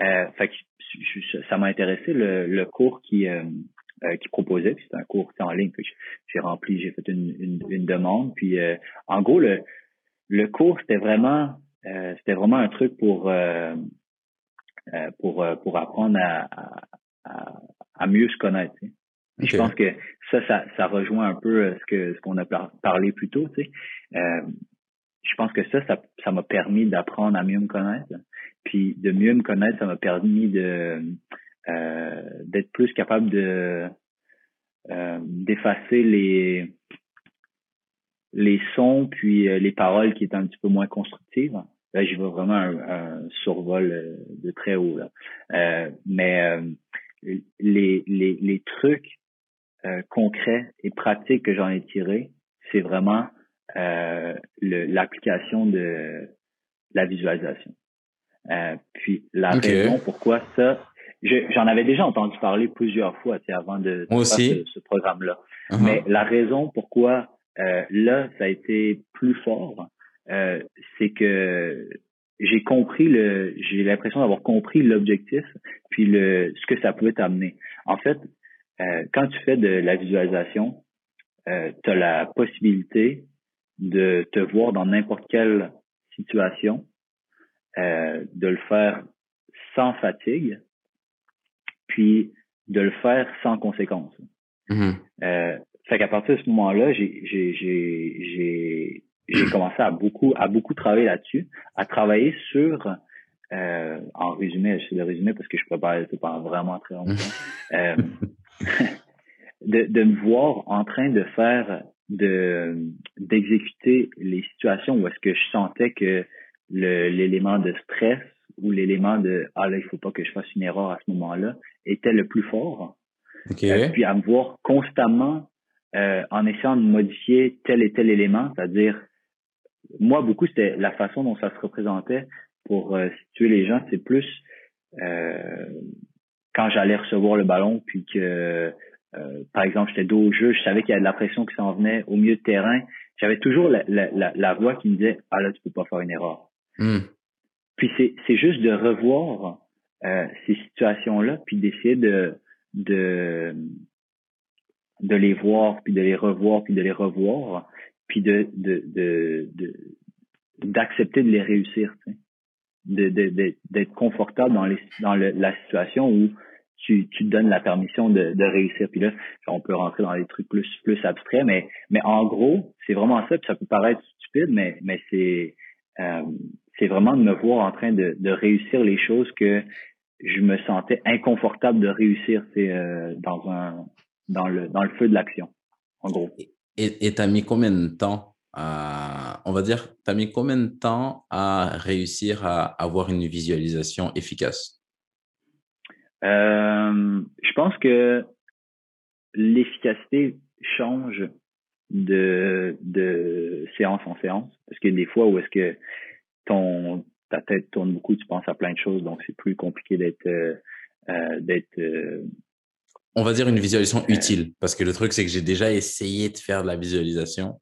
Euh, fait que ça m'a intéressé le, le cours qui euh, euh qui proposait. C'était un cours en ligne que j'ai rempli, j'ai fait une, une, une, demande. Puis euh, en gros, le, le cours, c'était vraiment euh, c'était vraiment un truc pour pour pour apprendre à, à, à mieux se connaître. Je pense que ça, ça, ça rejoint un peu ce que ce qu'on a parlé plus tôt. Tu sais. Euh, je pense que ça, ça, m'a permis d'apprendre à mieux me connaître. Puis de mieux me connaître, ça m'a permis de euh, d'être plus capable de euh, d'effacer les les sons puis euh, les paroles qui étaient un petit peu moins constructives. Là, vois vraiment un, survol de très haut. Là. mais les, les, les trucs concrets et pratiques que j'en ai tirés, c'est vraiment euh, l'application de la visualisation. Euh, puis la raison pourquoi ça, j'en avais déjà entendu parler plusieurs fois avant de, faire ce, programme-là. Uh-huh. Mais la raison pourquoi euh, là ça a été plus fort, euh, c'est que j'ai compris le, j'ai l'impression d'avoir compris l'objectif puis le ce que ça pouvait t'amener. En fait, euh, quand tu fais de la visualisation, euh, tu as la possibilité de te voir dans n'importe quelle situation, euh, de le faire sans fatigue, puis de le faire sans conséquence. Mm-hmm. Euh, fait qu'à partir de ce moment-là, j'ai commencé à beaucoup à beaucoup travailler là-dessus, à travailler sur euh, en résumé, je sais le résumé parce que je prépare pas vraiment très longtemps, euh, de, de me voir en train de faire de d'exécuter les situations où est-ce que je sentais que l'élément de stress ou l'élément de ah là il faut pas que je fasse une erreur à ce moment-là était le plus fort. Euh, puis à me voir constamment euh, en essayant de modifier tel et tel élément, c'est-à-dire moi beaucoup c'était la façon dont ça se représentait pour euh, situer les gens, c'est plus quand j'allais recevoir le ballon puis que euh, par exemple, j'étais dos au jeu, je savais qu'il y avait de la pression qui s'en venait au milieu de terrain. J'avais toujours la, la, la, voix qui me disait Ah là, tu peux pas faire une erreur. Hmm. Puis c'est, juste de revoir euh, ces situations-là, puis d'essayer de, de, de les voir, puis de les revoir, puis de les revoir, puis de, de, de, de d'accepter de les réussir, de, d'être confortable dans, les, dans le, la situation où tu, tu te donnes la permission de, de réussir. Puis là, on peut rentrer dans des trucs plus plus abstraits, mais mais en gros, c'est vraiment ça. Puis ça peut paraître stupide, mais mais c'est euh, c'est vraiment de me voir en train de, de réussir les choses que je me sentais inconfortable de réussir euh, dans un dans le dans le feu de l'action, en gros. Et t'as mis combien de temps à, on va dire, t'as mis combien de temps à réussir à avoir une visualisation efficace? Euh, je pense que l'efficacité change de, de séance en séance. Parce que des fois où est-ce que ton ta tête tourne beaucoup, tu penses à plein de choses, donc c'est plus compliqué d'être euh, euh d'être euh, on va dire une visualisation utile. Parce que le truc c'est que j'ai déjà essayé de faire de la visualisation.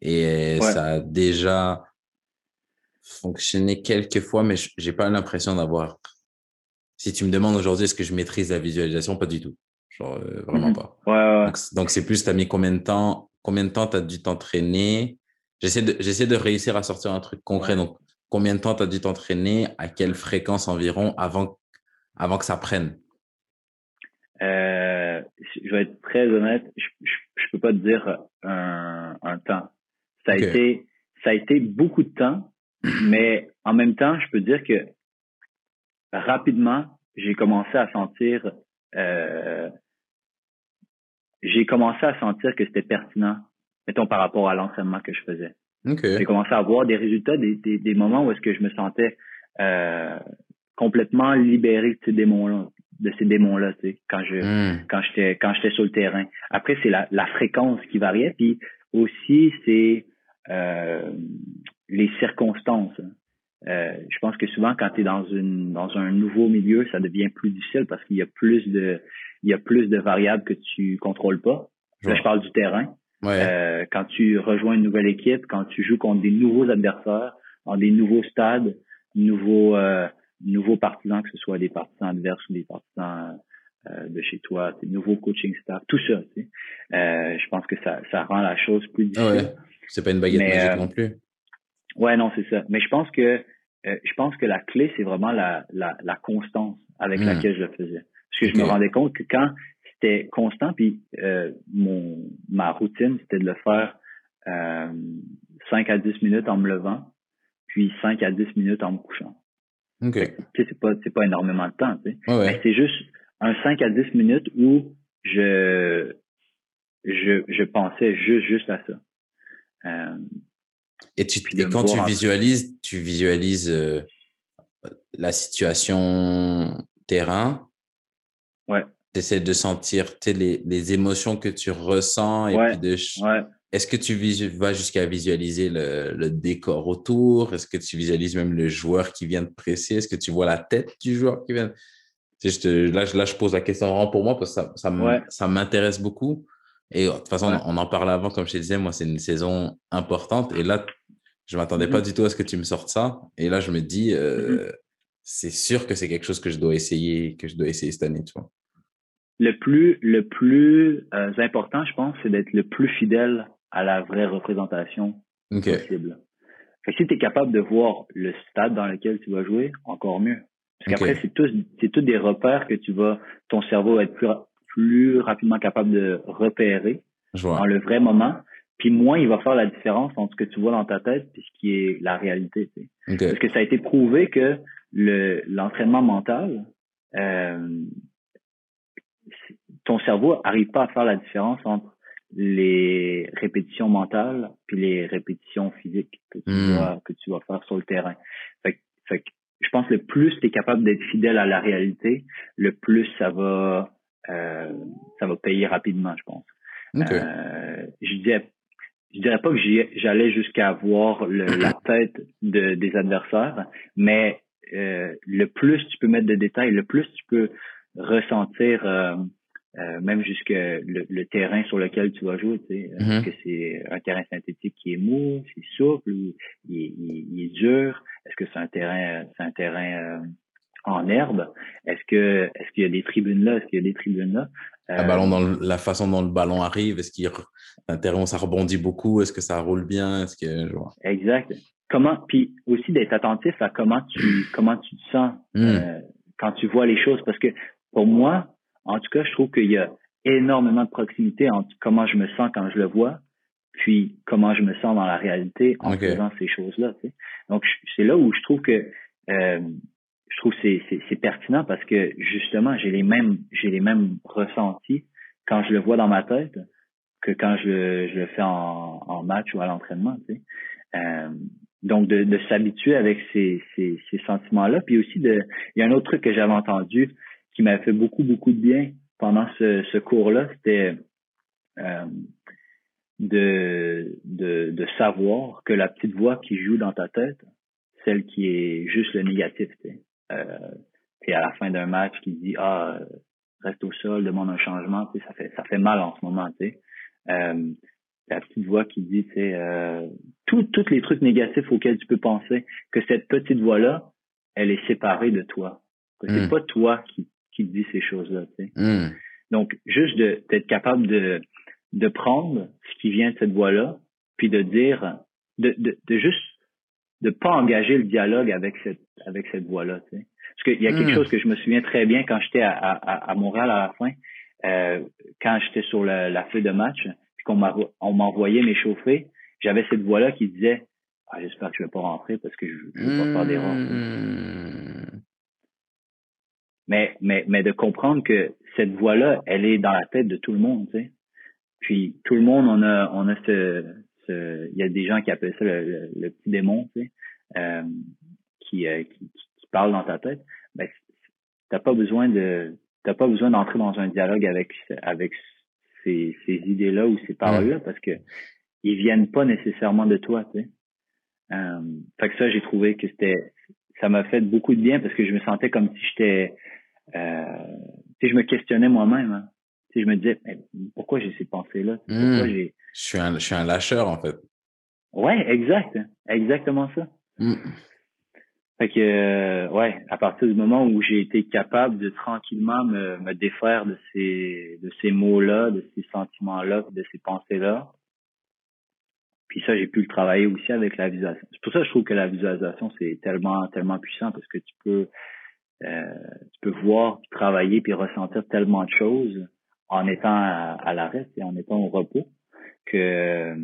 Et ça a déjà fonctionné quelques fois mais j'ai pas l'impression d'avoir si tu me demandes aujourd'hui est-ce que je maîtrise la visualisation, pas du tout. Genre, euh, vraiment mhm. pas. Ouais, ouais. Donc, c'est plus, tu as mis combien de temps, combien de temps tu as dû t'entraîner? J'essaie de, j'essaie de réussir à sortir un truc concret. Donc, combien de temps tu as dû t'entraîner, à quelle fréquence environ? Avant, avant que ça prenne? Euh, je vais être très honnête, je, je, peux pas te dire un, un temps. Ça a été, ça a été beaucoup de temps, mais en même temps, je peux dire que rapidement, j'ai commencé à sentir euh, j'ai commencé à sentir que c'était pertinent, mettons par rapport à l'entraînement que je faisais. J'ai commencé à voir des résultats, des, des, moments où est-ce que je me sentais euh, complètement libéré de ces démons-là, de ces démons-là, tu sais, quand je hmm. quand j'étais quand j'étais sur le terrain. Après, c'est la, la fréquence qui variait, puis aussi c'est euh, les circonstances. Euh, je pense que souvent quand tu es dans une dans un nouveau milieu, ça devient plus difficile parce qu'il y a plus de il y a plus de variables que tu contrôles pas. Là, je parle du terrain. Euh, quand tu rejoins une nouvelle équipe, quand tu joues contre des nouveaux adversaires, dans des nouveaux stades, nouveaux euh, nouveaux partisans, que ce soit des partisans adverses ou des partisans euh, de chez toi, tes nouveaux coaching staff, tout ça. Tu sais. euh, je pense que ça, ça rend la chose plus Ah difficile. ouais. C'est pas une baguette Mais, magique euh, non plus. Ouais, non, c'est ça. Mais je pense que euh, je pense que la clé, c'est vraiment la, la, la constance avec Hmm. laquelle je le faisais. Parce que je me rendais compte que quand c'était constant, puis euh, mon ma routine, c'était de le faire euh, 5 à 10 minutes en me levant, puis 5 à 10 minutes en me couchant. Ok. Ouais, c'est pas c'est pas énormément de temps, tu sais. Mais ouais. c'est juste un 5 à 10 minutes où je je, je pensais juste juste à ça. Euh, Et, tu, quand tu visualises, tu visualises euh, la situation terrain. Ouais. Tu essaies de sentir les, les émotions que tu ressens. Et Ouais, puis de, ouais. Est-ce que tu vas jusqu'à visualiser le, le décor autour? Est-ce que tu visualises même le joueur qui vient de presser? Est-ce que tu vois la tête du joueur qui vient? Tu sais, je te- là, je- là, je pose la question vraiment pour moi parce que ça, ça m'intéresse beaucoup. Et de toute façon, Ouais. on en parlait avant, comme je te disais, moi, c'est une saison importante. Et là, je m'attendais pas Mhm. du tout à ce que tu me sortes ça. Et là, je me dis, euh, c'est sûr que c'est quelque chose que je dois essayer, que je dois essayer cette année, tu vois. le plus le plus euh, important, je pense, c'est d'être le plus fidèle à la vraie représentation possible. Fait que si tu es capable de voir le stade dans lequel tu vas jouer, encore mieux. Parce qu'après, c'est tous c'est tous des repères que tu vas ton cerveau va être plus plus rapidement capable de repérer dans le vrai moment. Puis moins il va faire la différence entre ce que tu vois dans ta tête et ce qui est la réalité. tu sais. Ok. Parce que ça a été prouvé que le l'entraînement mental, euh, ton cerveau arrive pas à faire la différence entre les répétitions mentales puis les répétitions physiques que tu Hmm. vas que tu vas faire sur le terrain. Fait, fait je pense que le plus tu es capable d'être fidèle à la réalité, le plus ça va ça va payer rapidement, je pense. Euh, je dirais, je dirais pas que j'allais jusqu'à voir le, la tête de, des adversaires, mais euh, le plus tu peux mettre de détails, le plus tu peux ressentir euh, euh, même jusque le, le terrain sur lequel tu vas jouer. Tu sais, Mhm. Est-ce que c'est un terrain synthétique qui est mou, c'est souple, ou il, est- il- il est dur? Est-ce que c'est un terrain, c'est un terrain euh, en herbe? Est-ce que est-ce qu'il y a des tribunes là? Est-ce qu'il y a des tribunes là? Euh, ballon dans le- la façon dont le ballon arrive, est-ce qu'il re- un terrain où ça rebondit beaucoup, est-ce que ça roule bien, est-ce que je vois. Exact. Comment puis aussi d'être attentif à comment tu comment tu te sens Hmm. euh, quand tu vois les choses parce que pour moi en tout cas je trouve qu'il y a énormément de proximité entre comment je me sens quand je le vois puis comment je me sens dans la réalité en faisant ces choses là donc je- c'est là où je trouve que euh, je trouve que c'est pertinent parce que justement j'ai les mêmes j'ai les mêmes ressentis quand je le vois dans ma tête que quand je, je le fais en, match ou à l'entraînement tu sais euh, donc de, s'habituer avec ces, ces, sentiments-là. Puis aussi de. Il y a un autre truc que j'avais entendu qui m'a fait beaucoup, beaucoup de bien pendant ce, ce cours-là, c'était euh, de, de, de savoir que la petite voix qui joue dans ta tête, celle qui est juste le négatif. Euh, t'es à la fin d'un match qui dit Ah, euh, reste au sol, demande un changement, ça fait ça fait mal en ce moment, tu sais. Euh, la petite voix qui dit, tu sais, euh, tous tous les trucs négatifs auxquels tu peux penser, que cette petite voix-là, elle est séparée de toi. Que c'est Mm. pas toi qui, qui te dis ces choses-là, tu sais. Hmm. Donc, juste de- d'être capable de, de prendre ce qui vient de cette voix-là, puis de dire, de, de, de juste, de pas engager le dialogue avec cette, avec cette voix-là, tu sais. Parce qu'il y a quelque Mm. chose que je me souviens très bien quand j'étais à, à, à Montréal à la fin, euh, quand j'étais sur la, la feuille de match, puis qu'on m'envo- on m'envoyait m'échauffer, j'avais cette voix-là qui disait, ah, j'espère que je vais pas rentrer parce que je, je veux pas faire d'erreur. Hmm. mais, mais, mais de comprendre que cette voix-là, elle est dans la tête de tout le monde, tu sais. Puis tout le monde, on a, on a ce, ce, il y a des gens qui appellent ça le, le, le petit démon, tu sais, euh, qui, euh, qui, qui parle dans ta tête. Ben, t'as pas besoin de, t'as pas besoin d'entrer dans un dialogue avec, avec ces, ces idées-là ou ces paroles-là parce que ils viennent pas nécessairement de toi, tu sais. Euh, fait que ça, j'ai trouvé que c'était, ça m'a fait beaucoup de bien parce que je me sentais comme si j'étais, euh, tu sais, je me questionnais moi-même. Hein. Tu sais, je me disais, mais pourquoi j'ai ces pensées-là? Pourquoi Mm. j'ai Je suis un, je suis un lâcheur, en fait. Ouais, exact, exactement ça. Hmm. Fait que, euh, ouais, à partir du moment où j'ai été capable de tranquillement me, me défaire de ces, de ces mots-là, de ces sentiments-là, de ces pensées-là, puis ça, j'ai pu le travailler aussi avec la visualisation. C'est pour ça que je trouve que la visualisation, c'est tellement, tellement puissant parce que tu peux, euh, tu peux voir, travailler, puis ressentir tellement de choses en étant à, à l'arrêt et en étant au repos que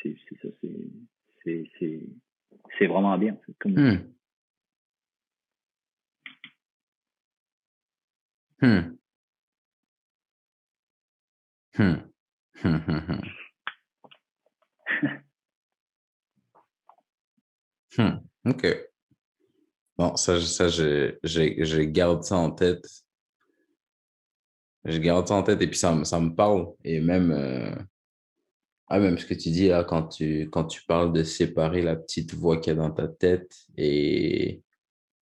c'est ça, c'est c'est vraiment bien. Comme... Hmm. Hmm. Hmm. Hmm. Hmm. hmm. Ok. Bon, ça, ça je, je, je garde ça en tête. Je garde ça en tête et puis ça, ça me parle. Et même, euh, ah, même ce que tu dis là, quand tu, quand tu parles de séparer la petite voix qu'il y a dans ta tête et,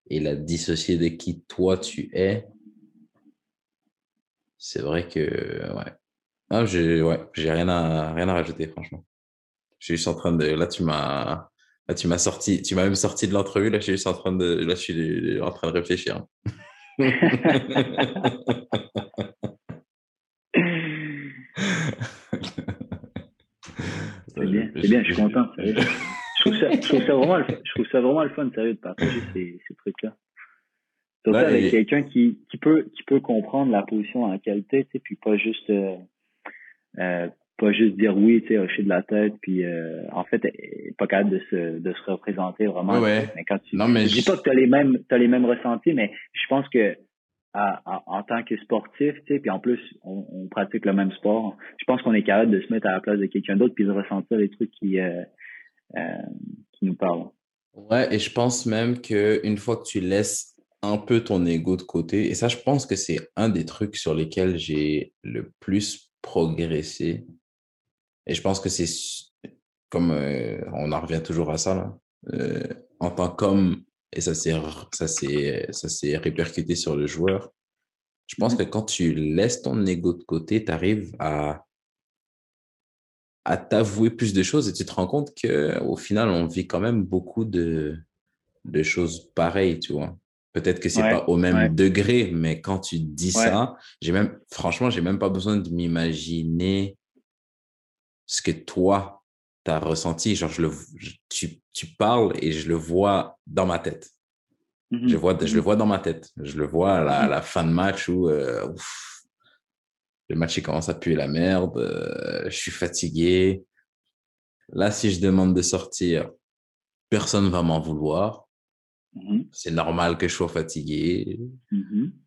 et la dissocier de qui toi tu es, c'est vrai que, ouais. Ah, j'ai ouais, rien à, rien à rajouter, franchement. Je suis juste en train de, là, tu m'as, là, tu m'as sorti, tu m'as même sorti de l'entrevue, là, je suis juste en train de, là, je suis en train de réfléchir. C'est bien, c'est bien, je suis content. Je trouve, ça, je, trouve ça vraiment, je trouve ça vraiment le fun, sérieux, de partager ces, ces trucs-là. Surtout ouais, avec quelqu'un qui, qui, peut, qui peut comprendre la position en qualité, tu sais, puis pas juste, euh, euh, pas juste dire oui, tu sais, hocher de la tête, puis euh, en fait, pas capable de se, de se représenter vraiment. Ouais, mais quand tu, non, mais je dis pas que tu as les mêmes, as les mêmes ressentis, mais je pense que en tant que sportif, tu sais, puis en plus, on, pratique le même sport. Je pense qu'on est capable de se mettre à la place de quelqu'un d'autre puis de ressentir les trucs qui, euh, euh, qui nous parlent. Ouais, et je pense même qu'une fois que tu laisses un peu ton ego de côté, et ça, je pense que c'est un des trucs sur lesquels j'ai le plus progressé. Et je pense que c'est comme euh, on en revient toujours à ça, là. En tant qu'homme et ça s'est ça ça s'est répercuté sur le joueur. Je pense mmh que quand tu laisses ton ego de côté, tu arrives à à t'avouer plus de choses et tu te rends compte que au final on vit quand même beaucoup de de choses pareilles, tu vois. Peut-être que c'est pas au même degré, mais quand tu dis ça, j'ai même franchement, j'ai même pas besoin de m'imaginer ce que toi tu as ressenti. Genre, je le, tu, tu, parles et je le vois dans ma tête. Mmh je, vois, je le mmh vois dans ma tête. Je le vois à la, mmh la fin de match où euh, le match il commence à puer la merde. Euh, je suis fatigué. Là, si je demande de sortir, personne va m'en vouloir. C'est normal que je sois fatigué.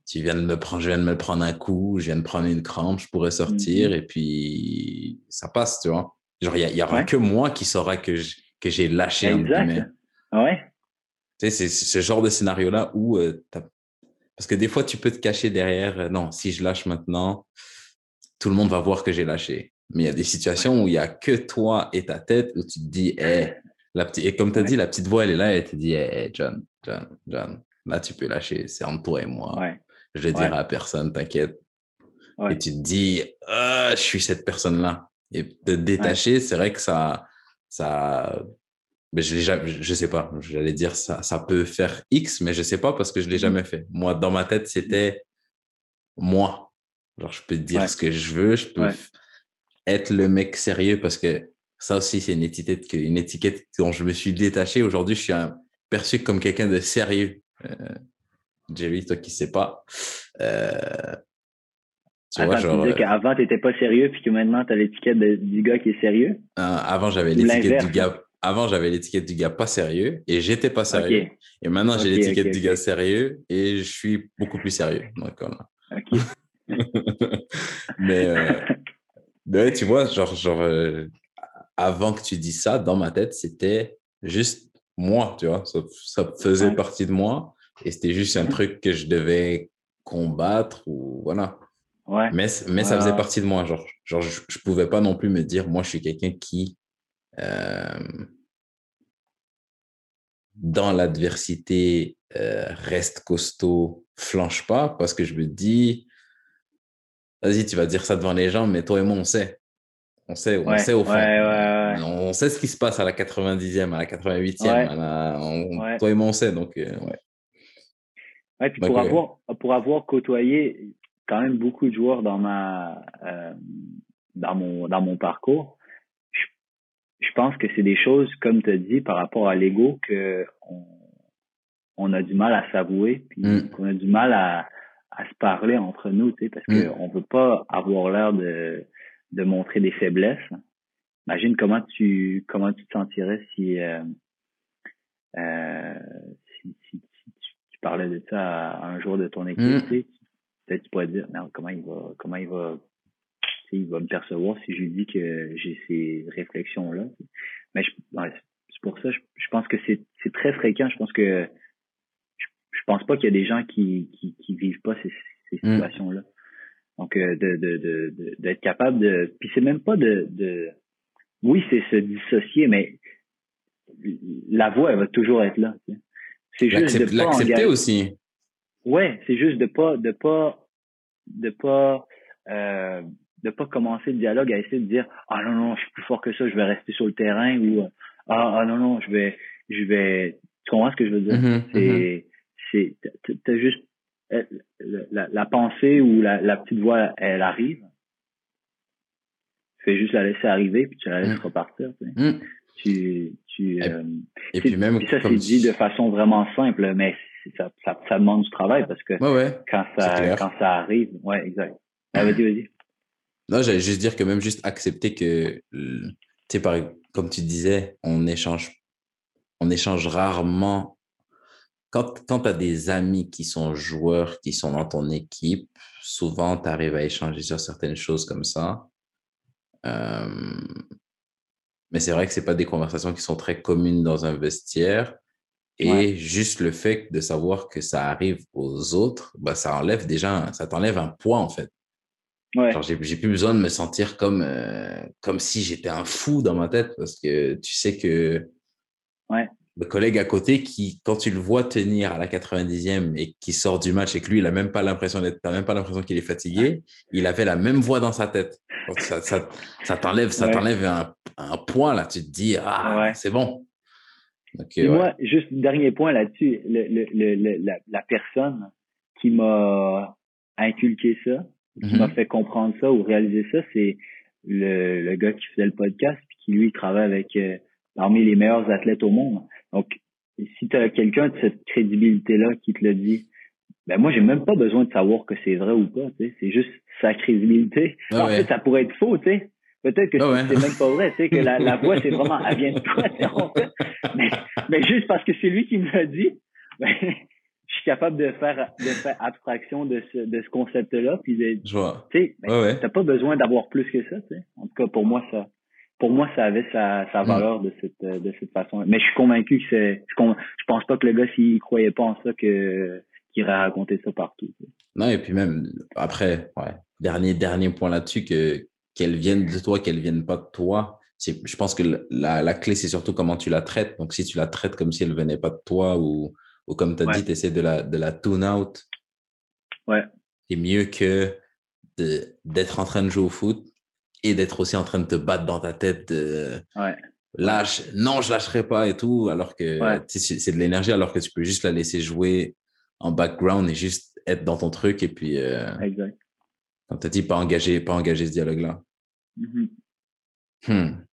Tu viens de me prendre, je viens de me prendre un coup, je viens de prendre une crampe, je pourrais sortir et puis ça passe, tu vois. Genre, il n'y aura que moi qui saura que j'ai lâché exact. un Ouais? Tu sais, c'est ce genre de scénario-là où euh, parce que des fois, tu peux te cacher derrière, euh, non, si je lâche maintenant, tout le monde va voir que j'ai lâché. Mais il y a des situations où il n'y a que toi et ta tête où tu te dis, hey, la petite, et comme tu as dit, la petite voix, elle est là, et elle te dit, hey, John, John, John, là, tu peux lâcher, c'est entre toi et moi. Je vais dire à personne, t'inquiète. Et tu te dis, ah, je suis cette personne-là. Et de détacher, c'est vrai que ça, ça, mais je l'ai je sais pas, j'allais dire ça, ça peut faire X, mais je sais pas parce que je l'ai mmh jamais fait. Moi, dans ma tête, c'était moi. Genre, je peux dire ce que je veux, je peux être le mec sérieux parce que ça aussi, c'est une étiquette, une étiquette dont je me suis détaché. Aujourd'hui, je suis un, perçu comme quelqu'un de sérieux. Euh, Jerry, toi qui sais pas, euh, tu Attends, vois, genre, tu disais euh, qu'avant, t'étais pas sérieux, puis que maintenant, tu as l'étiquette du gars qui est sérieux? Euh, avant, j'avais l'étiquette du gars. Avant, j'avais l'étiquette du gars pas sérieux et j'étais pas sérieux. Et maintenant, j'ai l'étiquette du gars sérieux et je suis beaucoup plus sérieux. Donc, Ok. mais, euh, tu vois, genre, genre avant que tu dises ça, dans ma tête, c'était juste moi, tu vois. Ça, ça faisait partie de moi et c'était juste un truc que je devais combattre ou voilà. Ouais. Mais, mais ça faisait partie de moi. Genre, genre je, je pouvais pas non plus me dire, moi, je suis quelqu'un qui, euh, dans l'adversité, euh, reste costaud, flanche pas, parce que je me dis, vas-y, tu vas dire ça devant les gens, mais toi et moi, on sait. On sait, on sait au fond. Ouais, ouais, on sait ce qui se passe à la 90e, à la 88e. Toi et moi, on sait. Donc, euh, ouais. puis pour, avoir, pour avoir côtoyé quand même beaucoup de joueurs dans ma euh, dans mon dans mon parcours, je, pense que c'est des choses, comme tu as dit, par rapport à l'ego, que on, a du mal à s'avouer, puis mm. qu'on a du mal à, à se parler entre nous, tu sais, parce mm. qu'on veut pas avoir l'air de, de montrer des faiblesses. Imagine comment tu comment tu te sentirais si euh, euh, si, si, tu parlais de ça à, un jour de ton équipe, mm. tu sais, peut-être tu pourrais dire comment il va comment il va il va me percevoir si je lui dis que j'ai ces réflexions là. Mais c'est pour ça je, je pense que c'est c'est très fréquent, je pense que je pense pas qu'il y a des gens qui, qui, qui vivent pas ces, ces mm. situations-là. Donc, euh, de, de, de, d'être capable de. Puis c'est même pas de, de. Oui, c'est se dissocier, mais la voix, elle va toujours être là. C'est juste de l'accepter aussi. Ouais, c'est juste de pas, de pas, de pas, euh, de pas commencer le dialogue à essayer de dire ah non non, je suis plus fort que ça, je vais rester sur le terrain ou ah, ah non non, je vais, je vais. Tu comprends ce que je veux dire? Mm-hmm, C'est mm-hmm c'est t'as juste euh, la, la, pensée ou la, la, petite voix elle arrive tu fais juste la laisser arriver puis tu la laisses mm. repartir tu, sais. Mm. tu, tu et, euh, puis même ça c'est dit de façon vraiment simple mais ça, ça, ça, demande du travail parce que quand ça quand ça arrive ouais exact. Ah, vas-y vas-y. Non j'allais juste dire que même juste accepter que tu sais comme tu disais on échange on échange rarement. Quand, quand tu as des amis qui sont joueurs, qui sont dans ton équipe, souvent tu arrives à échanger sur certaines choses comme ça. Euh, mais c'est vrai que ce pas des conversations qui sont très communes dans un vestiaire. Et juste le fait de savoir que ça arrive aux autres, bah, ça enlève déjà, ça t'enlève un poids en fait. Ouais. j'ai, plus besoin de me sentir comme, euh, comme si j'étais un fou dans ma tête parce que tu sais que ouais le collègue à côté qui, quand tu le vois tenir à la 90e et qui sort du match et que lui, il n'a même pas l'impression d'être, même pas l'impression qu'il est fatigué, il avait la même voix dans sa tête. ça, ça, ça t'enlève, ça t'enlève un, un, point là. Tu te dis, ah, c'est bon. Et moi, juste dernier point là-dessus, le, le, le, la, la, personne qui m'a inculqué ça, qui mm-hmm. m'a fait comprendre ça ou réaliser ça, c'est le, le gars qui faisait le podcast, puis qui lui travaille avec euh, parmi les meilleurs athlètes au monde. Donc, si tu as quelqu'un de cette crédibilité-là qui te le dit, ben moi, j'ai même pas besoin de savoir que c'est vrai ou pas. C'est juste sa crédibilité. Ah en fait, ça pourrait être faux, tu sais. Peut-être que ah c'est même pas vrai, tu sais, que la, la voix, c'est vraiment, elle vient de toi, mais, mais juste parce que c'est lui qui me l'a dit, ben, je suis capable de faire, de faire abstraction de ce, de ce concept-là, puis de, tu sais, ben, t'as pas besoin d'avoir plus que ça, tu sais. En tout cas, pour moi, ça, pour moi, ça avait sa, sa mm. valeur de cette, de cette façon. Mais je suis convaincu que c'est, je, je pense pas que le gars, s'il croyait pas en ça, que, qu'il irait raconter ça partout. Non, et puis même, après, ouais, dernier, dernier point là-dessus, que, qu'elles viennent de toi, qu'elles viennent pas de toi. Je pense que la, la clé, c'est surtout comment tu la traites. Donc, si tu la traites comme si elle venait pas de toi ou, ou comme tu as dit, tu essaies de la, de la tune out. Ouais. C'est mieux que d'être en train de jouer au foot et d'être aussi en train de te battre dans ta tête de lâche, non, je lâcherai pas et tout, alors que c'est de l'énergie, alors que tu peux juste la laisser jouer en background et juste être dans ton truc et puis. Euh, exact. Comme tu as dit, pas engager, pas engager ce dialogue-là. Mm-hmm. Hmm.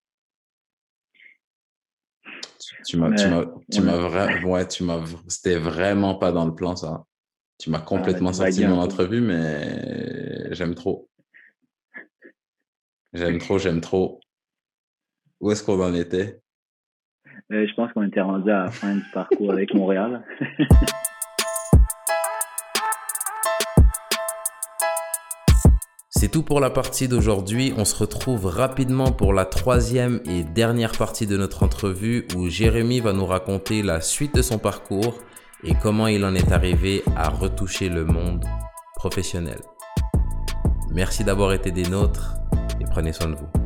Tu m'as, tu m'as, tu m'as vraiment, ouais, tu m'as, c'était vraiment pas dans le plan, ça. Tu m'as ah, complètement sorti de mon entrevue, mais j'aime trop. J'aime trop, j'aime trop. Où est-ce qu'on en était? Euh, Je pense qu'on était rendu à la fin du parcours avec Montréal. C'est tout pour la partie d'aujourd'hui. On se retrouve rapidement pour la troisième et dernière partie de notre entrevue où Jérémy va nous raconter la suite de son parcours et comment il en est arrivé à retoucher le monde professionnel. Merci d'avoir été des nôtres et prenez soin de vous.